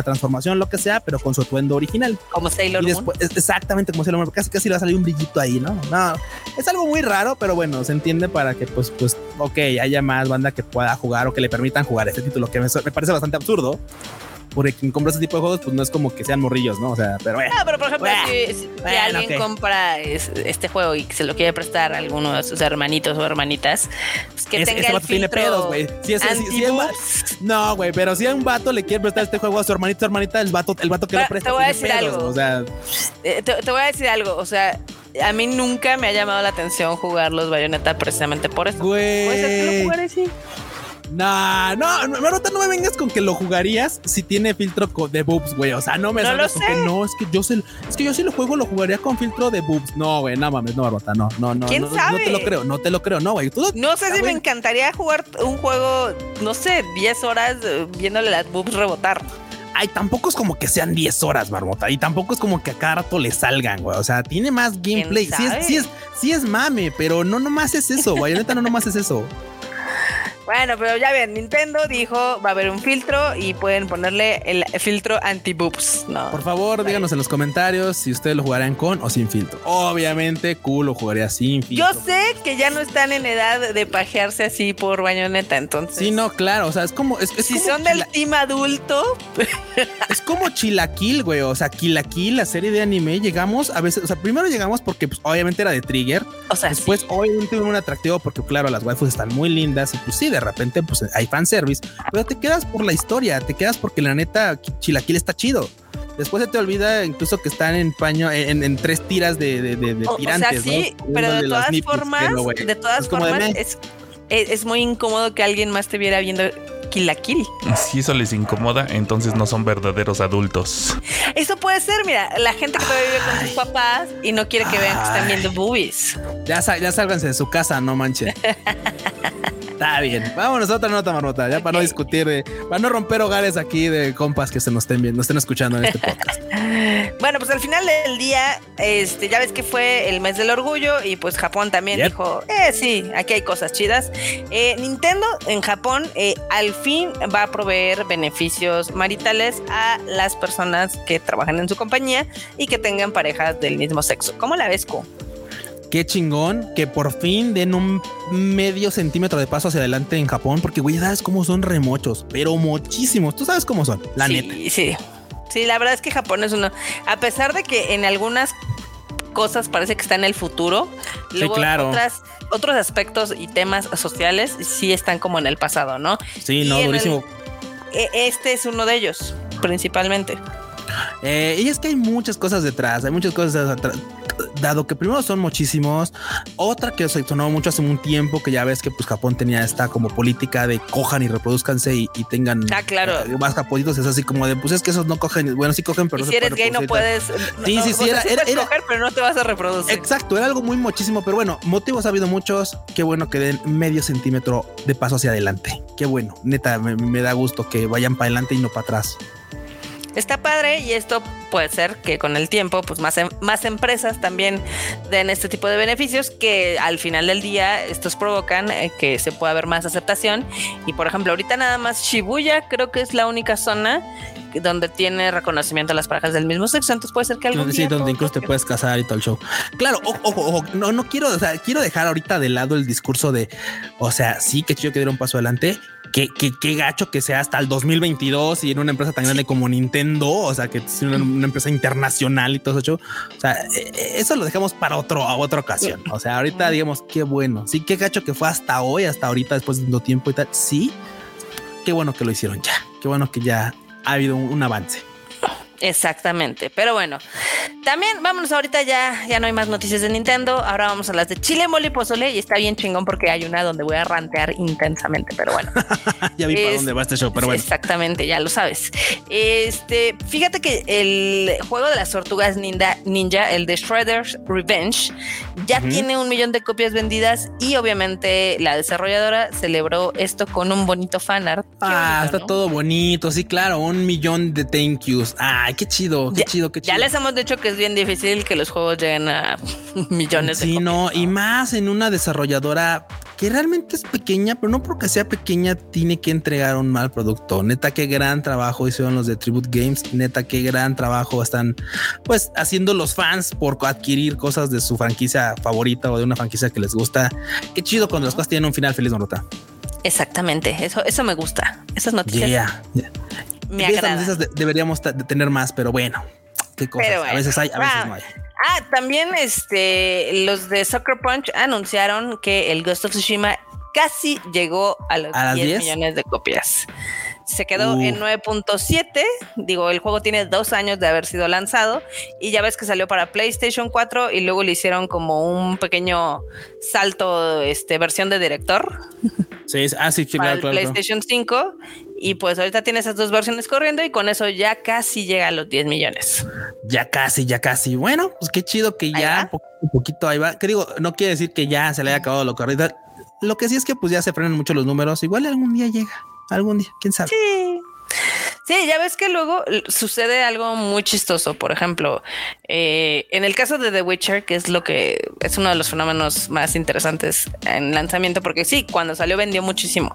transformación, lo que sea, pero con su atuendo original. Como Sailor Moon. Exactamente como Sailor Moon, casi casi le va a salir un brillito ahí, ¿no? No, es algo muy raro, pero bueno, se entiende para que pues, pues, ok, haya más banda que pueda jugar o que le permitan jugar este título, que me parece bastante absurdo porque quien compra ese tipo de juegos, pues no es como que sean morrillos, ¿no? O sea, pero bueno. No, pero por ejemplo, si, alguien compra este juego y se lo quiere prestar a alguno de sus hermanitos o hermanitas, pues que tenga el tiene pedos, güey. Si es, si, no, güey, pero si a un vato le quiere prestar este juego a su hermanito o hermanita, el vato, el vato que lo presta. Te voy a decir algo. O sea, eh, te, voy a decir algo. O sea, a mí nunca me ha llamado la atención jugar los Bayonetta precisamente por eso. Güey. Puede ser que lo jugaré, sí. Nah, no, no, no me vengas con que lo jugarías si tiene filtro de boobs, güey. O sea, no me no lo sé. no, es que yo sé, es que yo si lo juego lo jugaría con filtro de boobs. No, güey, no mames, no, Barbota, no, no, no. ¿Quién no, sabe? no te lo creo, no te lo creo, no, güey. No sé si me encantaría jugar un juego, no sé, 10 horas eh, viéndole las boobs rebotar. Ay, tampoco es como que sean 10 horas, Barbota. Y tampoco es como que a cada rato le salgan, güey. O sea, tiene más gameplay. Sí es, sí es, sí es mame, pero no nomás es eso, güey. Neta, no nomás es eso. Bueno, pero ya ven, Nintendo dijo va a haber un filtro y pueden ponerle el filtro anti-boobs. No. Por favor, díganos en los comentarios si ustedes lo jugarán con o sin filtro. Obviamente, cool lo jugaría sin filtro. Yo sé que ya no están en edad de pajearse así por bañoneta, entonces. Sí, no, claro. O sea, es como. Es, si son del team adulto. es como Chilaquil, güey. O sea, Kill la serie de anime, llegamos a veces. O sea, primero llegamos porque pues, obviamente era de Trigger. O sea, después, obviamente, un atractivo porque, claro, las waifus están muy lindas y pues sí, de repente pues hay fanservice, pero te quedas por la historia, te quedas porque la neta Chilaquil está chido. Después se te olvida incluso que están en paño, en, tres tiras de, de, de, tirantes. O sea, sí, pero de, todas formas, de todas formas, es, es, muy incómodo que alguien más te viera viendo Kill Kill. Si eso les incomoda, entonces no son verdaderos adultos. Eso puede ser, mira, la gente que todavía vive con sus papás y no quiere que vean que están viendo boobies. Ya, ya sálganse de su casa, no manchen. Está bien. Vámonos a otra nota, marmota, ya para no discutir, eh, para no romper hogares aquí de compas que se nos estén viendo, nos estén escuchando en este podcast. bueno, pues al final del día, este, ya ves que fue el mes del orgullo y pues Japón también dijo, eh, sí, aquí hay cosas chidas. Eh, Nintendo en Japón eh, al fin va a proveer beneficios maritales a las personas que trabajan en su compañía y que tengan parejas del mismo sexo. ¿Cómo la ves, Ko? Qué chingón que por fin den un medio centímetro de paso hacia adelante en Japón, porque güey, sabes cómo son remochos, pero muchísimos. Tú sabes cómo son, la sí, neta. Sí, sí, la verdad es que Japón es uno, a pesar de que en algunas cosas parece que está en el futuro, luego claro. otras, otros aspectos y temas sociales sí están como en el pasado, ¿no? Sí, no, durísimo. El, e, este es uno de ellos, principalmente. Eh, y es que hay muchas cosas detrás, hay muchas cosas detrás dado que primero son muchísimos, otra que se sonó mucho hace un tiempo que ya ves que pues Japón tenía esta como política de cojan y reproduzcanse y, y tengan ah, claro. eh, más japonitos, es así como de pues es que esos no cogen, bueno, sí cogen, pero y no si eres gay no puedes, sí, no, sí, sí, era, sí era, era, coger, pero no te vas a reproducir. Exacto, era algo muy muchísimo, pero bueno, motivos ha habido muchos, qué bueno que den medio centímetro de paso hacia adelante, qué bueno, neta, me, me da gusto que vayan para adelante y no para atrás. Está padre y esto puede ser que con el tiempo pues más, más empresas también den este tipo de beneficios que al final del día estos provocan eh, que se pueda ver más aceptación. Y por ejemplo ahorita nada más Shibuya creo que es la única zona donde tiene reconocimiento a las parejas del mismo sexo. Entonces puede ser que algún sí, día donde incluso te puedes casar y todo el show. Claro ojo, ojo, no no quiero o sea quiero dejar ahorita de lado el discurso de o sea sí que chido que diera un paso adelante qué, qué, qué gacho que sea hasta el 2022 y en una empresa tan grande como Nintendo, o sea, que es una, una empresa internacional y todo eso. O sea, eso lo dejamos para otro, a otra ocasión. O sea, ahorita digamos qué bueno. Sí, qué gacho que fue hasta hoy, hasta ahorita, después de tanto tiempo y tal. Sí, qué bueno que lo hicieron ya. Qué bueno que ya ha habido un, un avance. Exactamente, pero bueno, también vámonos ahorita ya, ya no hay más noticias de Nintendo, ahora vamos a las de Chile, Mole y Pozole y está bien chingón porque hay una donde voy a rantear intensamente, pero bueno. ya vi es, para dónde va este show, pero bueno. Exactamente, ya lo sabes. Este, fíjate que el juego de las tortugas ninja, ninja el de Shredder's Revenge, ya uh -huh. tiene un millón de copias vendidas y obviamente la desarrolladora celebró esto con un bonito fanart. Ah, bonito, está ¿no? todo bonito, sí, claro, un millón de thank yous. Ay, qué chido, qué ya, chido, qué chido. Ya les hemos dicho que es bien difícil que los juegos lleguen a millones sí, de copias, no, y más en una desarrolladora que realmente es pequeña, pero no porque sea pequeña tiene que entregar un mal producto. Neta, qué gran trabajo hicieron los de Tribute Games. Neta, qué gran trabajo están pues haciendo los fans por adquirir cosas de su franquicia favorita o de una franquicia que les gusta. Qué chido cuando las cosas tienen un final feliz, Marota. Exactamente, eso, eso me gusta. Esas noticias. Yeah, yeah. Me agrada. deberíamos de tener más, pero bueno, qué cosas. Bueno, a veces hay, a veces ah, no hay. Ah, también este, los de Soccer Punch anunciaron que el Ghost of Tsushima casi llegó a los ¿A 10, 10 millones de copias. Se quedó Uh. en 9.7. Digo, el juego tiene dos años de haber sido lanzado. Y ya ves que salió para PlayStation 4 y luego le hicieron como un pequeño salto, este, versión de director Sí, es- ah, sí, sí, para claro, el claro, claro. PlayStation 5. Y pues ahorita tiene esas dos versiones corriendo y con eso ya casi llega a los 10 millones. Ya casi, ya casi. Bueno, pues qué chido que ya un poquito ahí va. Que digo, no quiere decir que ya se le haya acabado lo que ahorita. Lo que sí es que pues ya se frenan mucho los números. Igual algún día llega, algún día, quién sabe. Sí. Sí, ya ves que luego sucede algo muy chistoso. Por ejemplo, eh, en el caso de The Witcher, que es lo que es uno de los fenómenos más interesantes en lanzamiento, porque sí, cuando salió vendió muchísimo.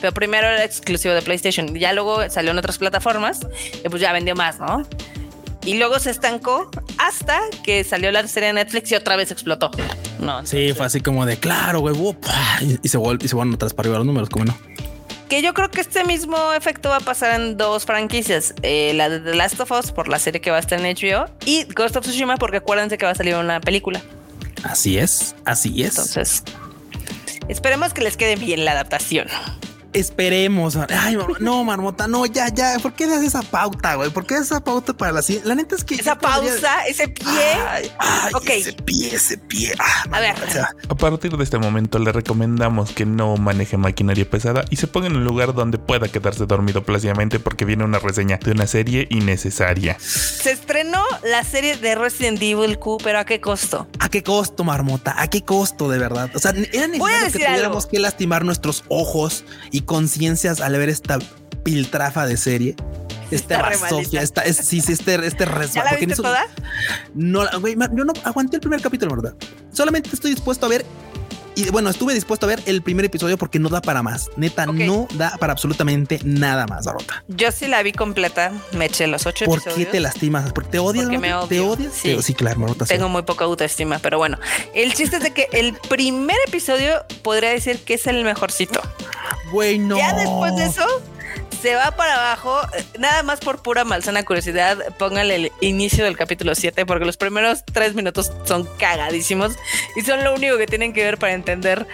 Pero primero era exclusivo de PlayStation, ya luego salió en otras plataformas y pues ya vendió más, ¿no? Y luego se estancó hasta que salió la serie de Netflix y otra vez explotó. No, Sí, fue así como de claro, güey. Y, se vuelven y se van otras para arriba los números, como no. Que yo creo que este mismo efecto va a pasar en dos franquicias. Eh, la de The Last of Us por la serie que va a estar en HBO y Ghost of Tsushima porque acuérdense que va a salir una película. Así es, así es. Entonces, esperemos que les quede bien la adaptación. Esperemos. Ay, no, marmota, no, ya, ya. ¿Por qué das esa pauta, güey? ¿Por qué das esa pauta para la siguiente? La neta es que. Esa pausa, ese pie. Ay, ay, ese pie, ese pie. Ah, a ver. A partir de este momento le recomendamos que no maneje maquinaria pesada y se ponga en un lugar donde pueda quedarse dormido plácidamente porque viene una reseña de una serie innecesaria. Se estrenó la serie de Resident Evil Q, pero ¿a qué costo? ¿A qué costo, marmota? ¿A qué costo de verdad? O sea, era necesario que tuviéramos que lastimar nuestros ojos y conciencias al ver esta piltrafa de serie. Este Sofía, esta, es, sí, sí, este, este ¿Ya la viste toda? No, güey, yo no aguanté el primer capítulo, ¿verdad? Solamente estoy dispuesto a ver y bueno, estuve dispuesto a ver el primer episodio porque no da para más. Neta, no da para absolutamente nada más, Barota. Yo sí la vi completa, me eché los ocho ¿Por episodios. qué te lastimas? ¿Porque te odias? Porque me odio. ¿Te odias? Sí, sí claro, Marota. Tengo muy poca autoestima, pero bueno. El chiste es de que el primer episodio podría decir que es el mejorcito. Güey, no. Ya después de eso, se va para abajo, nada más por pura malsana curiosidad, póngale el inicio del capítulo 7, porque los primeros tres minutos son cagadísimos y son lo único que tienen que ver para entender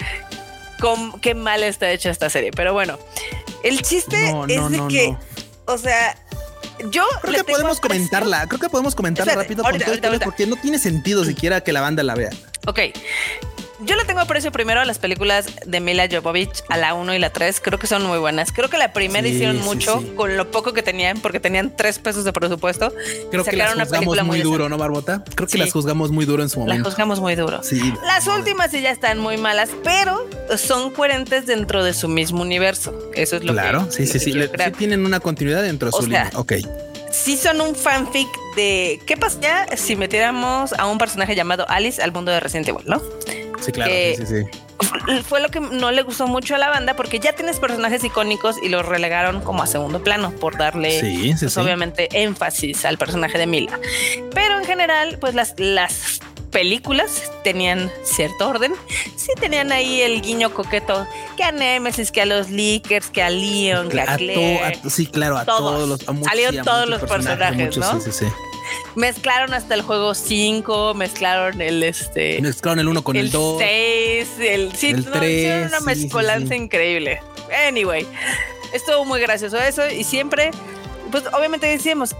cómo, qué mal está hecha esta serie. Pero bueno, el chiste es de que, o sea, yo creo que podemos comentarla, creo que podemos comentarla rápido porque no tiene sentido siquiera que la banda la vea. Ok, yo le tengo aprecio primero a las películas de Mila Jovovich, a la 1 y la 3. Creo que son muy buenas. Creo que la primera hicieron mucho con lo poco que tenían, porque tenían 3 pesos de presupuesto. Creo que las juzgamos muy, duro, ¿no, Barbota? Creo que las juzgamos muy duro en su momento. Las juzgamos muy duro. Sí. Las últimas sí ya están muy malas, pero son coherentes dentro de su mismo universo. Eso es lo claro, que sí, sí, sí. sí. tienen una continuidad dentro de su línea. Ok sí son un fanfic de qué pasaría si metiéramos a un personaje llamado Alice al mundo de Resident Evil, ¿no? Sí, claro, sí, sí, Fue lo que no le gustó mucho a la banda porque ya tienes personajes icónicos y los relegaron como a segundo plano por darle, pues, obviamente, énfasis al personaje de Mila. Pero en general, pues las, las películas tenían cierto orden. Sí tenían ahí el guiño coqueto que a Nemesis, que a los Leakers, que a Leon, que a Claire. sí, claro, a todos, los Salieron todos los personajes, ¿no? Sí, sí, sí. Mezclaron hasta el juego 5, mezclaron el este. Mezclaron el 1 con el 2. El 6, el, sí, el 3. una mezcolanza increíble. Anyway, estuvo muy gracioso eso y siempre, pues obviamente decíamos,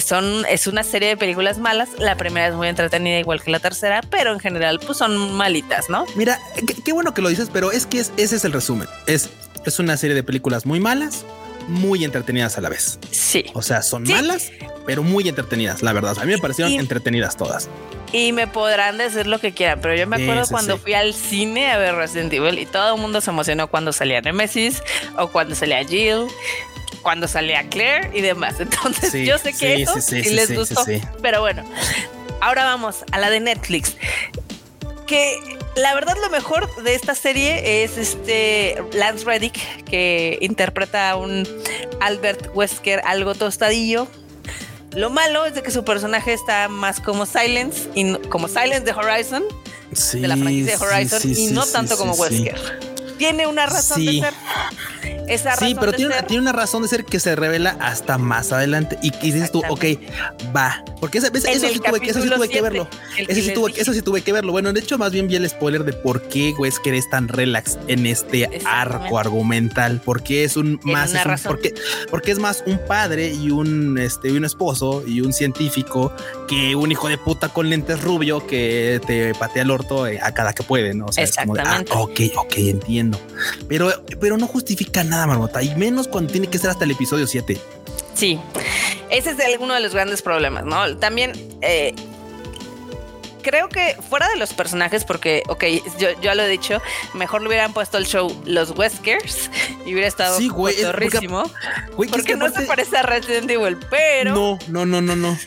son, es una serie de películas malas. La primera es muy entretenida, igual que la tercera, pero en general, pues son malitas, ¿no? Mira, qué, bueno que lo dices, pero es que ese es el resumen. Es, es una serie de películas muy malas, muy entretenidas a la vez. Sí. O sea, son malas, pero muy entretenidas, la verdad. A mí me parecieron entretenidas todas. Y me podrán decir lo que quieran, pero yo me acuerdo cuando fui al cine a ver Resident Evil y todo el mundo se emocionó cuando salía Nemesis o cuando salía Jill cuando salía Claire y demás. Entonces yo sé que eso sí, les gustó. Pero bueno, ahora vamos a la de Netflix. Que la verdad lo mejor de esta serie es este Lance Reddick que interpreta a un Albert Wesker algo tostadillo. Lo malo es de que su personaje está más como Silence y como Silence de Horizon de la franquicia de Horizon y no tanto como Wesker. Tiene una razón de ser sí, pero tiene, tiene, una razón de ser que se revela hasta más adelante y, dices tú, ok, va. Porque esa, eso, sí tuve, eso, sí tuve, que verlo. Eso sí, tuve, eso sí tuve que verlo. Bueno, de hecho, más bien vi el spoiler de por qué Wesker es tan relax en este arco argumental. Porque es un más. porque, porque es más un padre y un, este, un esposo y un científico que un hijo de puta con lentes rubio que te patea el orto eh, a cada que puede, ¿no? O sea, es como de, ah, ok, ok, entiendo. Pero, pero no justifica nada Marmota, y menos cuando tiene que ser hasta el episodio 7. Sí, ese es uno de los grandes problemas, ¿no? También eh, creo que fuera de los personajes, porque, ok, yo ya lo he dicho, mejor le hubieran puesto el show los Weskers y hubiera estado sí, güey, porque, no se parece a Resident Evil, pero. No, no, no, no, no.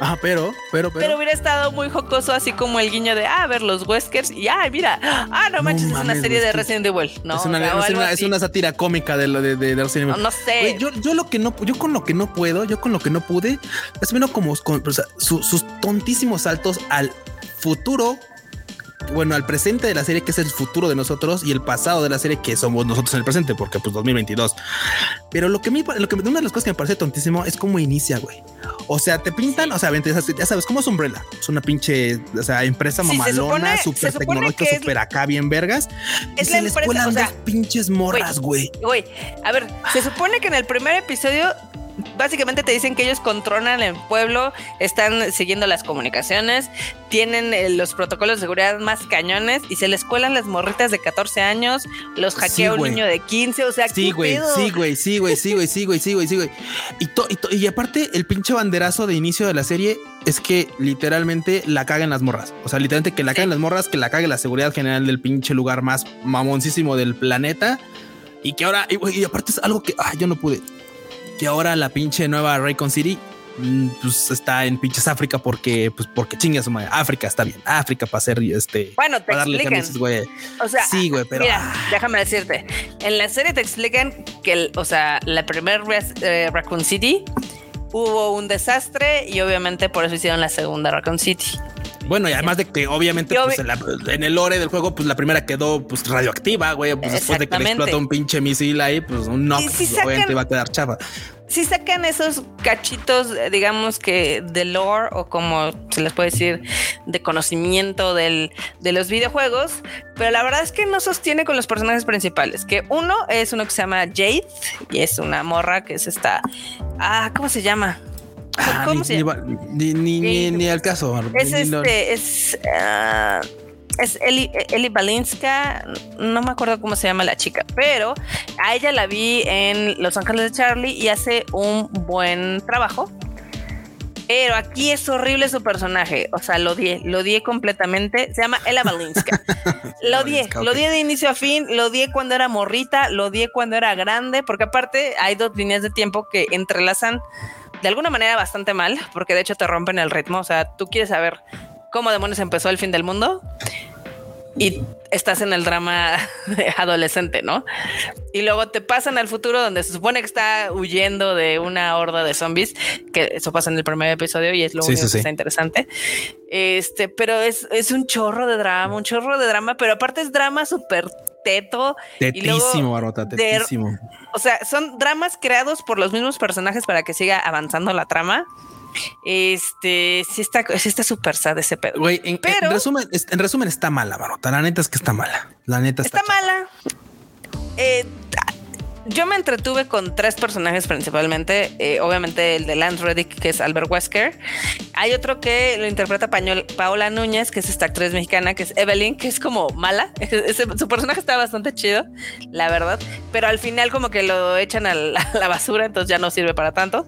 Ah, pero, pero, pero. Pero hubiera estado muy jocoso, así como el guiño de, ah, a ver, los Weskers y, ay, mira, ah, no manches, es una serie de Resident Evil. No, es una, es una, sátira cómica de lo de, de, Resident Evil. No, sé. yo, yo lo que no, yo con lo que no puedo, yo con lo que no pude, es menos como sus tontísimos saltos al futuro bueno, al presente de la serie que es el futuro de nosotros y el pasado de la serie que somos nosotros en el presente, porque pues 2022. Pero lo que me, lo que una de las cosas que me parece tontísimo es cómo inicia, güey. O sea, te pintan, o sea, ya sabes cómo es Umbrella. Es una pinche, o sea, empresa mamalona, súper tecnológica, súper acá, bien vergas. Es y la se empresa, les o pinches morras, güey. Güey, a ver, se supone que en el primer episodio básicamente te dicen que ellos controlan el pueblo, están siguiendo las comunicaciones, tienen eh, los protocolos de seguridad más cañones y se les cuelan las morritas de 14 años, los hackea un niño de 15, o sea, sí, güey, sí, güey, sí, güey, sí, güey, sí, güey, sí, güey, sí, güey. Y, y, aparte, el pinche banderazo de inicio de la serie es que literalmente la caguen las morras. O sea, literalmente que la caguen las morras, que la cague la seguridad general del pinche lugar más mamoncísimo del planeta. Y que ahora, y, y aparte es algo que ah, yo no pude que ahora la pinche nueva Raycon City pues está en pinches África porque, pues porque chingas su madre. África está bien. África para hacer este. Bueno, te explican. O sea, sí, güey, pero. Mira, déjame decirte. En la serie te explican que, o sea, la primera eh, Raccoon City hubo un desastre y obviamente por eso hicieron la segunda Raccoon City. Bueno, y además de que obviamente pues, en, el lore del juego, pues la primera quedó pues radioactiva, güey. Pues después de que le explota un pinche misil ahí, pues un knock, pues, obviamente va a quedar chava. Si sacan esos cachitos, digamos que de lore o como se les puede decir, de conocimiento del, de los videojuegos, pero la verdad es que no sostiene con los personajes principales. Que uno es uno que se llama Jade y es una morra que es esta. Ah, ¿cómo se llama? Ah, ¿Cómo ni, se llama? Ni, ni, ni, al caso. Es este, es. Uh, es Eli, Eli Balinska, no me acuerdo cómo se llama la chica, pero a ella la vi en Los Ángeles de Charlie y hace un buen trabajo. Pero aquí es horrible su personaje. O sea, lo odié, lo odié completamente. Se llama Ella Balinska. lo odié, lo odié de inicio a fin. Lo odié cuando era morrita, lo odié cuando era grande, porque aparte hay dos líneas de tiempo que entrelazan de alguna manera bastante mal, porque de hecho te rompen el ritmo. O sea, tú quieres saber cómo demonios empezó el fin del mundo y estás en el drama adolescente, ¿no? Y luego te pasan al futuro donde se supone que está huyendo de una horda de zombies, que eso pasa en el primer episodio y es lo único que está interesante. Este, pero es, es un chorro de drama, un chorro de drama, pero aparte es drama súper teto. Tetísimo, Barota, tetísimo. o sea, son dramas creados por los mismos personajes para que siga avanzando la trama. Este, sí está, sí está súper sad ese pedo. Güey, en, resumen, en resumen está mala, Barota. La neta es que está mala. La neta está, está mala. Eh, yo me entretuve con tres personajes principalmente. Eh, obviamente el de Lance Reddick, que es Albert Wesker. Hay otro que lo interpreta Paola Núñez, que es esta actriz mexicana, que es Evelyn, que es como mala. su personaje está bastante chido, la verdad. Pero al final como que lo echan a la, basura, entonces ya no sirve para tanto.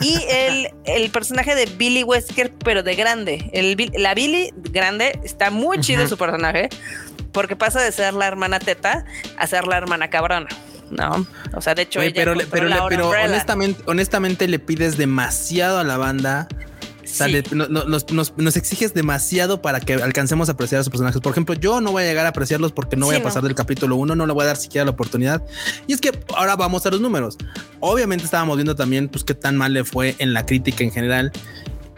Y el, el personaje de Billy Wesker, pero de grande. El, la Billy grande está muy chido su personaje, porque pasa de ser la hermana teta a ser la hermana cabrona. ¿No? O sea, de hecho, pero, pero, honestamente, honestamente le pides demasiado a la banda. nos, exiges demasiado para que alcancemos a apreciar a sus personajes. Por ejemplo, yo no voy a llegar a apreciarlos porque no voy a pasar del capítulo 1, no le voy a dar siquiera la oportunidad. Y es que ahora vamos a los números. Obviamente estábamos viendo también pues qué tan mal le fue en la crítica en general.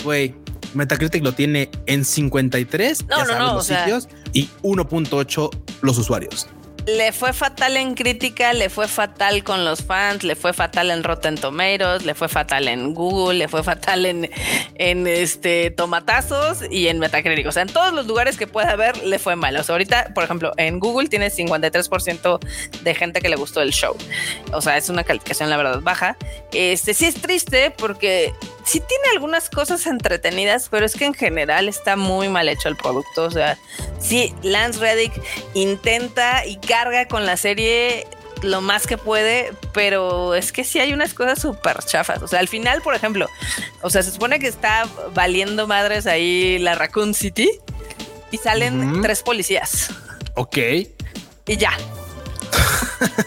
Güey, Metacritic lo tiene en 53 los sitios y 1.8 los usuarios le fue fatal en crítica, le fue fatal con los fans, le fue fatal en Rotten Tomatoes, le fue fatal en Google, le fue fatal en, en este tomatazos y en Metacritic. O sea, en todos los lugares que pueda haber le fue mal. O sea, ahorita, por ejemplo, en Google tiene 53% de gente que le gustó el show. O sea, es una calificación, la verdad, baja. Este sí es triste porque sí tiene algunas cosas entretenidas, pero es que en general está muy mal hecho el producto. O sea, sí, Lance Reddick intenta y carga con la serie lo más que puede, pero es que sí hay unas cosas súper chafas. O sea, al final, por ejemplo, o sea, se supone que está valiendo madres ahí la Raccoon City y salen tres policías. Ok. Y ya.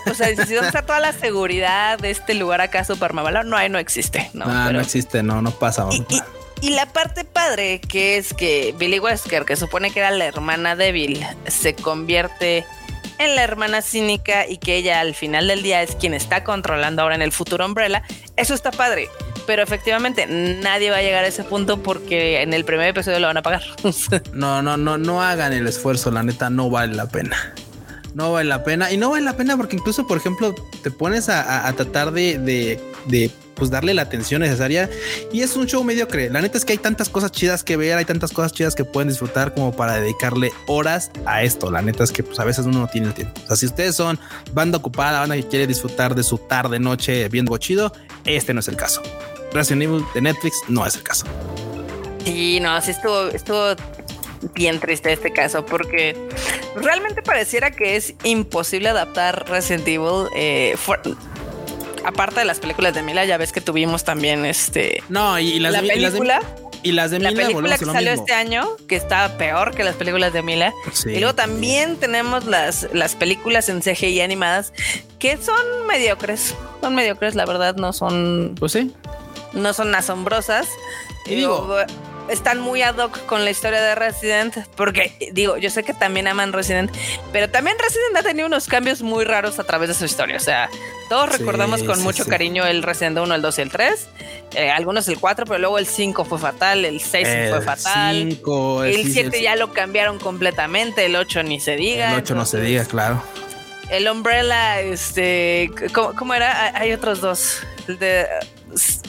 o sea, si dónde está toda la seguridad de este lugar acá super mamalo, no hay, no existe. No, ah, no existe, no, no pasa. y, la parte padre que es que Billy Wesker, que supone que era la hermana débil, se convierte en la hermana cínica y que ella al final del día es quien está controlando ahora en el futuro Umbrella, eso está padre. Pero efectivamente, nadie va a llegar a ese punto porque en el primer episodio lo van a pagar. no, no, no, no hagan el esfuerzo, la neta, no vale la pena. No vale la pena. Y no vale la pena porque incluso, por ejemplo, te pones a, tratar de pues darle la atención necesaria. Y es un show mediocre. La neta es que hay tantas cosas chidas que ver, hay tantas cosas chidas que pueden disfrutar como para dedicarle horas a esto. La neta es que pues a veces uno no tiene el tiempo. O sea, si ustedes son banda ocupada, banda que quiere disfrutar de su tarde, noche viendo chido, este no es el caso. Resident Evil de Netflix no es el caso. Sí, no, sí estuvo, estuvo bien triste este caso porque realmente pareciera que es imposible adaptar Resident Evil eh, aparte de las películas de Mila, ya ves que tuvimos también este. No, y, las la película. Y las de, Mila. La película que salió este año, que estaba peor que las películas de Mila. Y luego también tenemos las, las películas en CGI animadas que son mediocres. Son mediocres, la verdad, no son. Pues sí. No son asombrosas. Y digo, están muy ad hoc con la historia de Resident, porque digo, yo sé que también aman Resident, pero también Resident ha tenido unos cambios muy raros a través de su historia. O sea, todos recordamos con mucho cariño el Resident 1, el 2 y el 3. Eh, algunos el 4, pero luego el 5 fue fatal, el 6 fue fatal. el 7 ya lo cambiaron completamente, el 8 ni se diga. El 8 no se diga, claro. El Umbrella, este, ¿cómo, era? Hay otros dos. El de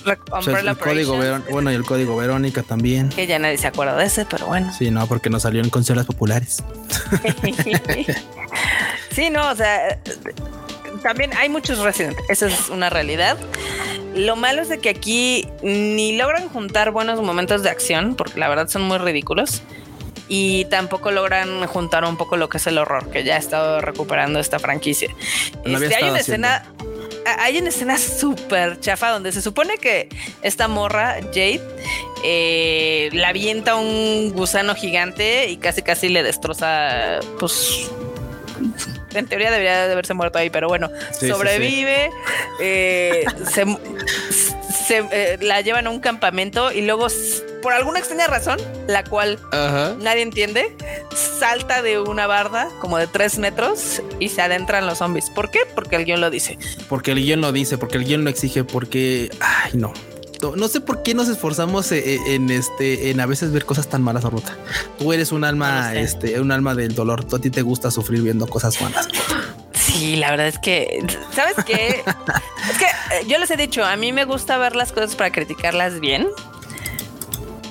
el código bueno, y el código Verónica también. Que ya nadie se acuerda de ese, pero bueno. Sí, no, porque no salió en consolas populares. sí, no, o sea, también hay muchos Resident, esa es una realidad. Lo malo es de que aquí ni logran juntar buenos momentos de acción, porque la verdad son muy ridículos. Y tampoco logran juntar un poco lo que es el horror, que ya ha estado recuperando esta franquicia. Este, hay una escena hay una escena súper chafa donde se supone que esta morra, Jade, eh, la avienta un gusano gigante y casi casi le destroza, pues en teoría debería de haberse muerto ahí, pero bueno, sobrevive, eh, se, eh, la llevan a un campamento y luego, por alguna extraña razón, la cual nadie entiende, salta de una barda como de tres metros y se adentran los zombies. ¿Por qué? Porque el guion lo dice. Porque el guion lo dice, porque el guion lo exige, porque, ay, no. No sé por qué nos esforzamos eh, eh, en este, en a veces ver cosas tan malas, Ruta. Tú eres un alma, este, un alma del dolor. a ti te gusta sufrir viendo cosas malas. Sí, la verdad es que, ¿sabes qué? es que yo les he dicho, a mí me gusta ver las cosas para criticarlas bien.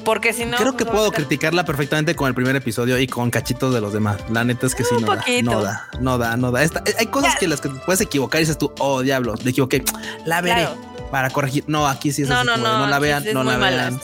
Porque si no. Creo que pues, puedo criticarla perfectamente con el primer episodio y con cachitos de los demás. La neta es que sí, no da, no da, no da, no da. hay cosas que las que puedes equivocar y dices tú, oh diablos, me equivoqué. La veré para corregir. No, aquí sí es no, no, no, no la vean, no la vean.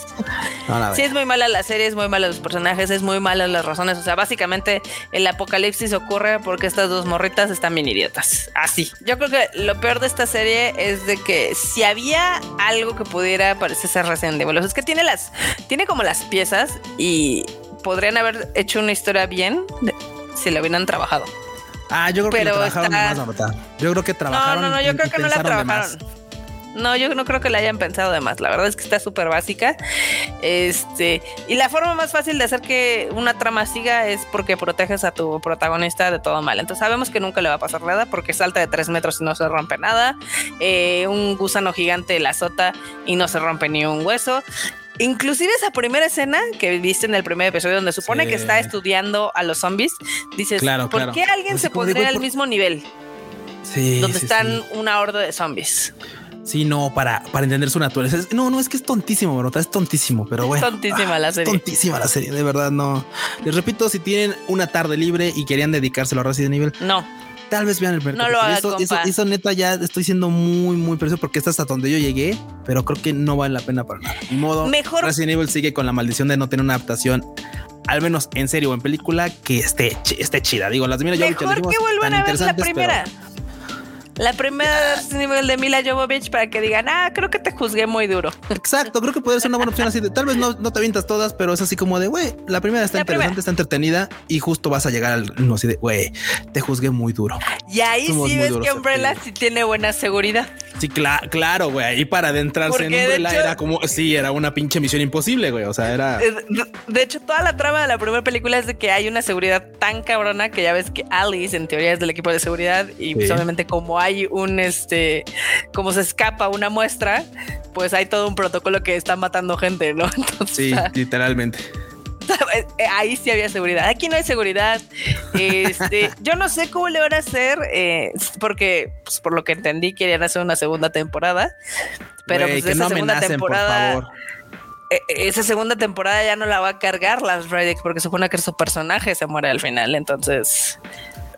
Sí, es muy mala la serie, es muy mala los personajes, es muy mala las razones. O sea, básicamente el apocalipsis ocurre porque estas dos morritas están bien idiotas. Así. Yo creo que lo peor de esta serie es de que si había algo que pudiera parecerse Resident Evil, es que tiene las, tiene como las piezas y podrían haber hecho una historia bien si la hubieran trabajado. Ah, yo creo que trabajaron más, Yo creo que trabajaron. No, no, no, yo creo que no la trabajaron. No, yo no creo que la hayan pensado de más. La verdad es que está súper básica. Este, y la forma más fácil de hacer que una trama siga es porque proteges a tu protagonista de todo mal. Entonces sabemos que nunca le va a pasar nada porque salta de tres metros y no se rompe nada. Eh, un gusano gigante la azota y no se rompe ni un hueso. Inclusive esa primera escena que viste en el primer episodio donde supone que está estudiando a los zombies, dices, ¿por qué alguien se pondría al mismo nivel? Sí, donde están una horda de zombies. Sí, no, para, para entender su naturaleza. No, no, es que es tontísimo, bro. Es tontísimo, pero bueno. tontísima la serie. Tontísima la serie, de verdad, no. Les repito, si tienen una tarde libre y querían dedicárselo a Resident Evil, no. Tal vez vean el primer No lo hagas, eso, eso, neta ya estoy siendo muy, muy preciso porque está hasta donde yo llegué, pero creo que no vale la pena para nada. De modo, Mejor. Resident Evil sigue con la maldición de no tener una adaptación al menos en serie o en película que esté, esté chida. Digo, las Mira, Mejor que vuelvan a ver la primera la primera nivel de Mila Jovovich para que digan, ah, creo que te juzgué muy duro. Exacto, creo que puede ser una buena opción así de tal vez no, no te avientas todas, pero es así como de, güey, la primera está interesante, está entretenida y justo vas a llegar al no así de, güey, te juzgué muy duro. Y ahí sí ves que Umbrella sí tiene buena seguridad. Sí, claro, güey. Y para adentrarse en Umbrella era como, sí, era una pinche misión imposible, güey. O sea, era. De hecho, toda la trama de la primera película es de que hay una seguridad tan cabrona que ya ves que Alice en teoría es del equipo de seguridad y pues, obviamente como hay un este, como se escapa una muestra, pues hay todo un protocolo que está matando gente, ¿no? Entonces, sí, literalmente. Ahí sí había seguridad. Aquí no hay seguridad. Este, yo no sé cómo le van a hacer, eh, porque pues, por lo que entendí querían hacer una segunda temporada, pero pues esa segunda temporada. E, e, esa segunda temporada ya no la va a cargar las Redix porque supone que su personaje se muere al final. Entonces,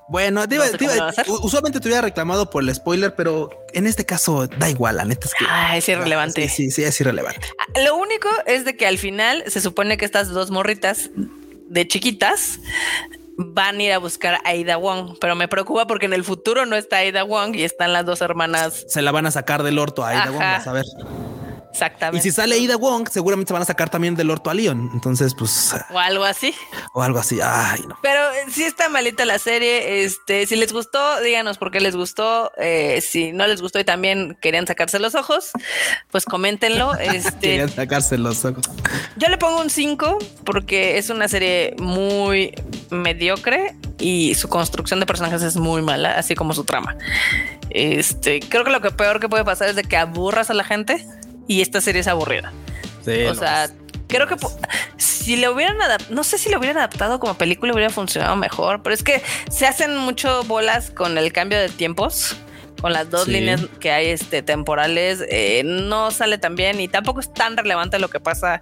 bueno, usualmente te hubiera reclamado por el spoiler, pero en este caso da igual, la neta es que. Ah, es irrelevante. Sí, sí, es irrelevante. Ah, lo único es de que al final se supone que estas dos morritas de chiquitas van a ir a buscar a Aida Wong, pero me preocupa porque en el futuro no está Aida Wong y están las dos hermanas. Se la van a sacar del orto a Aida Wong, vas a ver. Exactamente. Y si sale Ida Wong, seguramente se van a sacar también del orto a Leon. Entonces, pues. O algo así. O algo así. Ay, no. Pero si está malita la serie. Este, si les gustó, díganos por qué les gustó. Eh, si no les gustó y también querían sacarse los ojos, pues coméntenlo. Este, querían sacarse los ojos. Yo le pongo un 5 porque es una serie muy mediocre y su construcción de personajes es muy mala, así como su trama. Este, creo que lo que peor que puede pasar es de que aburras a la gente y esta serie es aburrida. o sea, creo que si le hubieran adaptado, no sé si le hubieran adaptado como película hubiera funcionado mejor, pero es que se hacen mucho bolas con el cambio de tiempos. Con las dos líneas que hay este, temporales, eh, no sale tan bien y tampoco es tan relevante lo que pasa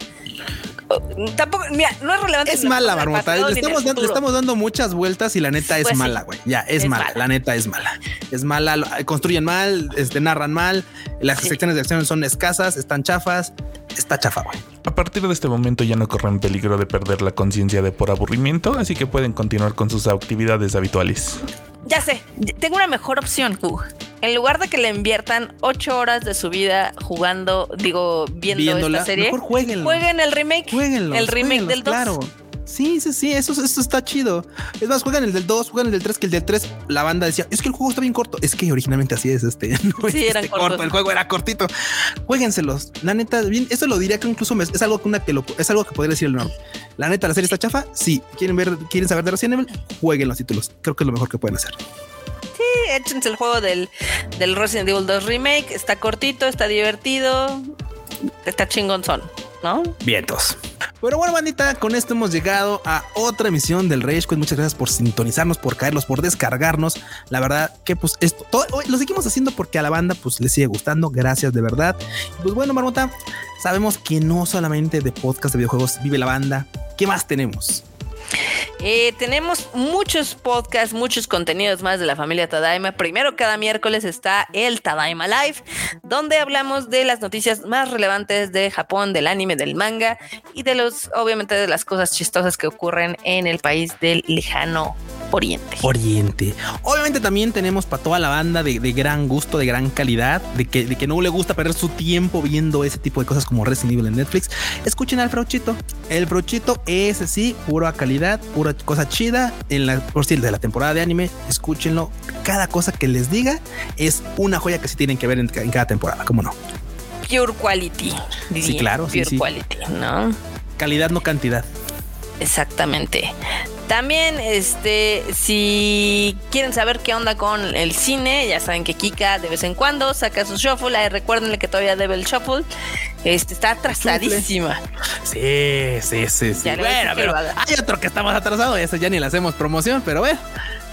Tampoco, mira, no es relevante. Es mala, Barbota. Le estamos, dando, estamos dando muchas vueltas y la neta es pues mala, güey. Ya, es, mala. La neta es mala. Es mala. Construyen mal, este, narran mal. Las secciones de acción son escasas, están chafas. Está chafa, güey. A partir de este momento ya no corren peligro de perder la conciencia de por aburrimiento, así que pueden continuar con sus actividades habituales. Ya sé, tengo una mejor opción, En lugar de que le inviertan ocho horas de su vida jugando, digo, viendo esta serie, mejor jueguenlo. jueguen el remake. el remake del 2. Claro. Sí, sí, sí, eso, eso está chido. Es más, juegan el del 2, juegan el del 3, que el del 3 la banda decía, es que el juego está bien corto. Es que originalmente así es este. No sí, es este corto, el juego era cortito. Jueguenselos. La neta, bien, eso lo diría que incluso es algo que una que lo, es algo que podría decir el norte. La neta, la serie está chafa. Sí, quieren ver, quieren saber de Resident Evil, jueguen los títulos. Creo que es lo mejor que pueden hacer. Sí, échense el juego del, del Resident Evil 2 Remake. Está cortito, está divertido, está chingonzón. ¿no? Vientos. Pero bueno, bandita, con esto hemos llegado a otra emisión del Rage Quit. Muchas gracias por sintonizarnos, por caerlos, por descargarnos. La verdad que pues esto todo, lo seguimos haciendo porque a la banda pues le sigue gustando. Gracias de verdad. Pues bueno, Marmota, sabemos que no solamente de podcast de videojuegos vive la banda. ¿Qué más tenemos? Eh, tenemos muchos podcasts, muchos contenidos más de la familia Tadaima. Primero, cada miércoles está el Tadaima Live, donde hablamos de las noticias más relevantes de Japón, del anime, del manga y de los, obviamente, de las cosas chistosas que ocurren en el país del lejano Oriente. Oriente. Obviamente también tenemos para toda la banda de, gran gusto, de gran calidad, de que, de que no le gusta perder su tiempo viendo ese tipo de cosas como Resident Evil en Netflix. Escuchen al Frochito. El Frochito es sí, pura calidad, pura cosa chida. En la, por de la temporada de anime, escúchenlo. Cada cosa que les diga es una joya que sí tienen que ver en, cada temporada, ¿cómo no? Pure quality. Sí, claro. Pure quality, ¿no? Calidad, no cantidad. Exactamente. También, este, si quieren saber qué onda con el cine, ya saben que Kika de vez en cuando saca su shuffle. Ahí recuérdenle que todavía debe el shuffle. Este está atrasadísima. Sí, sí, sí, sí. Bueno, pero hay otro que está más atrasado. Ese ya ni le hacemos promoción, pero bueno.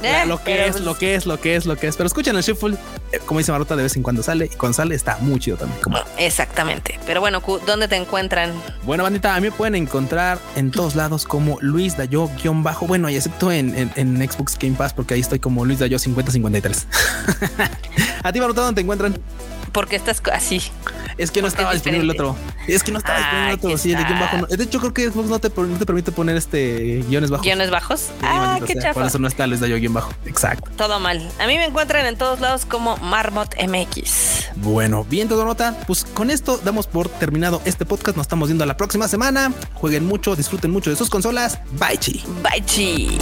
Eh, lo que es, lo que es, lo que es, lo que es. Pero escuchen el Shuffle, eh, como dice Maruta, de vez en cuando sale y cuando sale está muy chido también. Exactamente. Pero bueno, ¿dónde te encuentran? Bueno, bandita, a mí me pueden encontrar en todos lados como Luis Dayo-bajo. Bueno, y excepto en, en, Xbox Game Pass, porque ahí estoy como Luis Dayo 5053. a ti, Maruta, ¿dónde te encuentran? Porque estás así. Es que no estaba disponible el otro. Es que no estaba disponible el otro. Sí, el guion bajo. De hecho, creo que Xbox no te, no te permite poner este guiones bajos. ¿Guiones bajos? ah, qué chafa. Por eso no está les da yo guion bajo. Exacto. Todo mal. A mí me encuentran en todos lados como Marmot MX. Bueno, bien, todo nota. Pues con esto damos por terminado este podcast. Nos estamos viendo la próxima semana. Jueguen mucho, disfruten mucho de sus consolas. Bye, chi. Bye, chi.